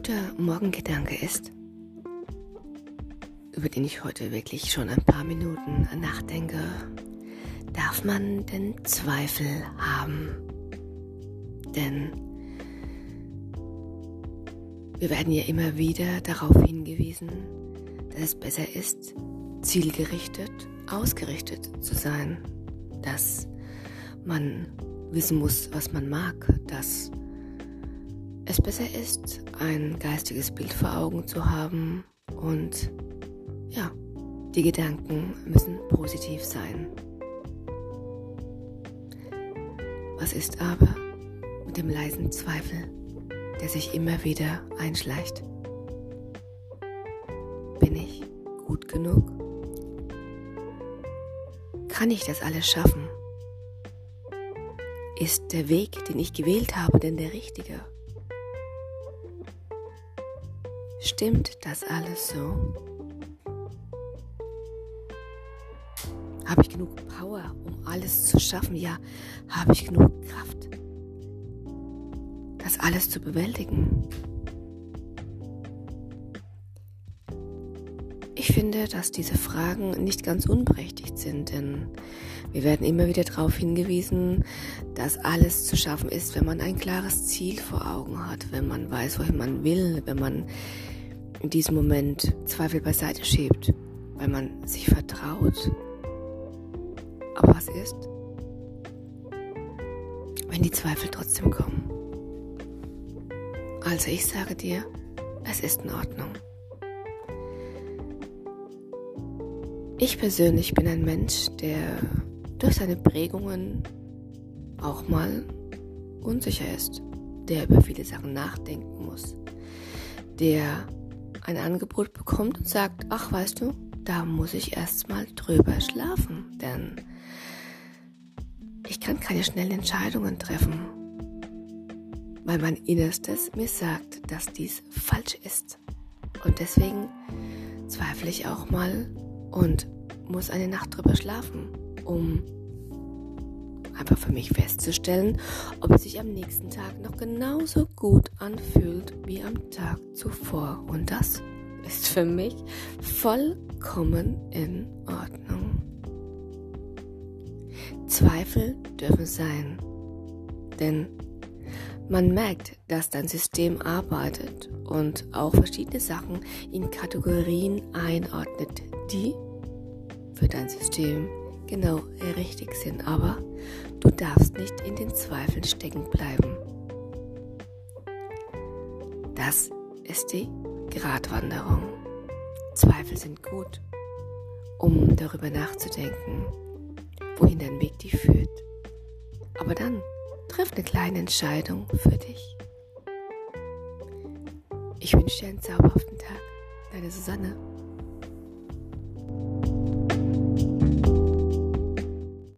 guter Morgengedanke ist, über den ich heute wirklich schon ein paar Minuten nachdenke, darf man den Zweifel haben. Denn wir werden ja immer wieder darauf hingewiesen, dass es besser ist, zielgerichtet, ausgerichtet zu sein, dass man wissen muss, was man mag, dass es besser ist, ein geistiges Bild vor Augen zu haben und ja, die Gedanken müssen positiv sein. Was ist aber mit dem leisen Zweifel, der sich immer wieder einschleicht? Bin ich gut genug? Kann ich das alles schaffen? Ist der Weg, den ich gewählt habe, denn der richtige? Stimmt das alles so? Habe ich genug Power, um alles zu schaffen? Ja, habe ich genug Kraft, das alles zu bewältigen? Ich finde, dass diese Fragen nicht ganz unberechtigt sind, denn wir werden immer wieder darauf hingewiesen, dass alles zu schaffen ist, wenn man ein klares Ziel vor Augen hat, wenn man weiß, wohin man will, wenn man in diesem Moment Zweifel beiseite schiebt, weil man sich vertraut. Aber was ist, wenn die Zweifel trotzdem kommen? Also ich sage dir, es ist in Ordnung. Ich persönlich bin ein Mensch, der durch seine Prägungen auch mal unsicher ist, der über viele Sachen nachdenken muss, der ein Angebot bekommt und sagt, ach weißt du, da muss ich erstmal drüber schlafen, denn ich kann keine schnellen Entscheidungen treffen, weil mein Innerstes mir sagt, dass dies falsch ist. Und deswegen zweifle ich auch mal und muss eine Nacht drüber schlafen, um einfach für mich festzustellen, ob es sich am nächsten Tag noch genauso gut anfühlt wie am Tag zuvor. Und das ist für mich vollkommen in Ordnung. Zweifel dürfen sein, denn man merkt, dass dein System arbeitet und auch verschiedene Sachen in Kategorien einordnet, die für dein System genau richtig sind. Aber Du darfst nicht in den Zweifeln stecken bleiben. Das ist die Gratwanderung. Zweifel sind gut, um darüber nachzudenken, wohin dein Weg dich führt. Aber dann triff eine kleine Entscheidung für dich. Ich wünsche dir einen zauberhaften Tag. Deine Susanne.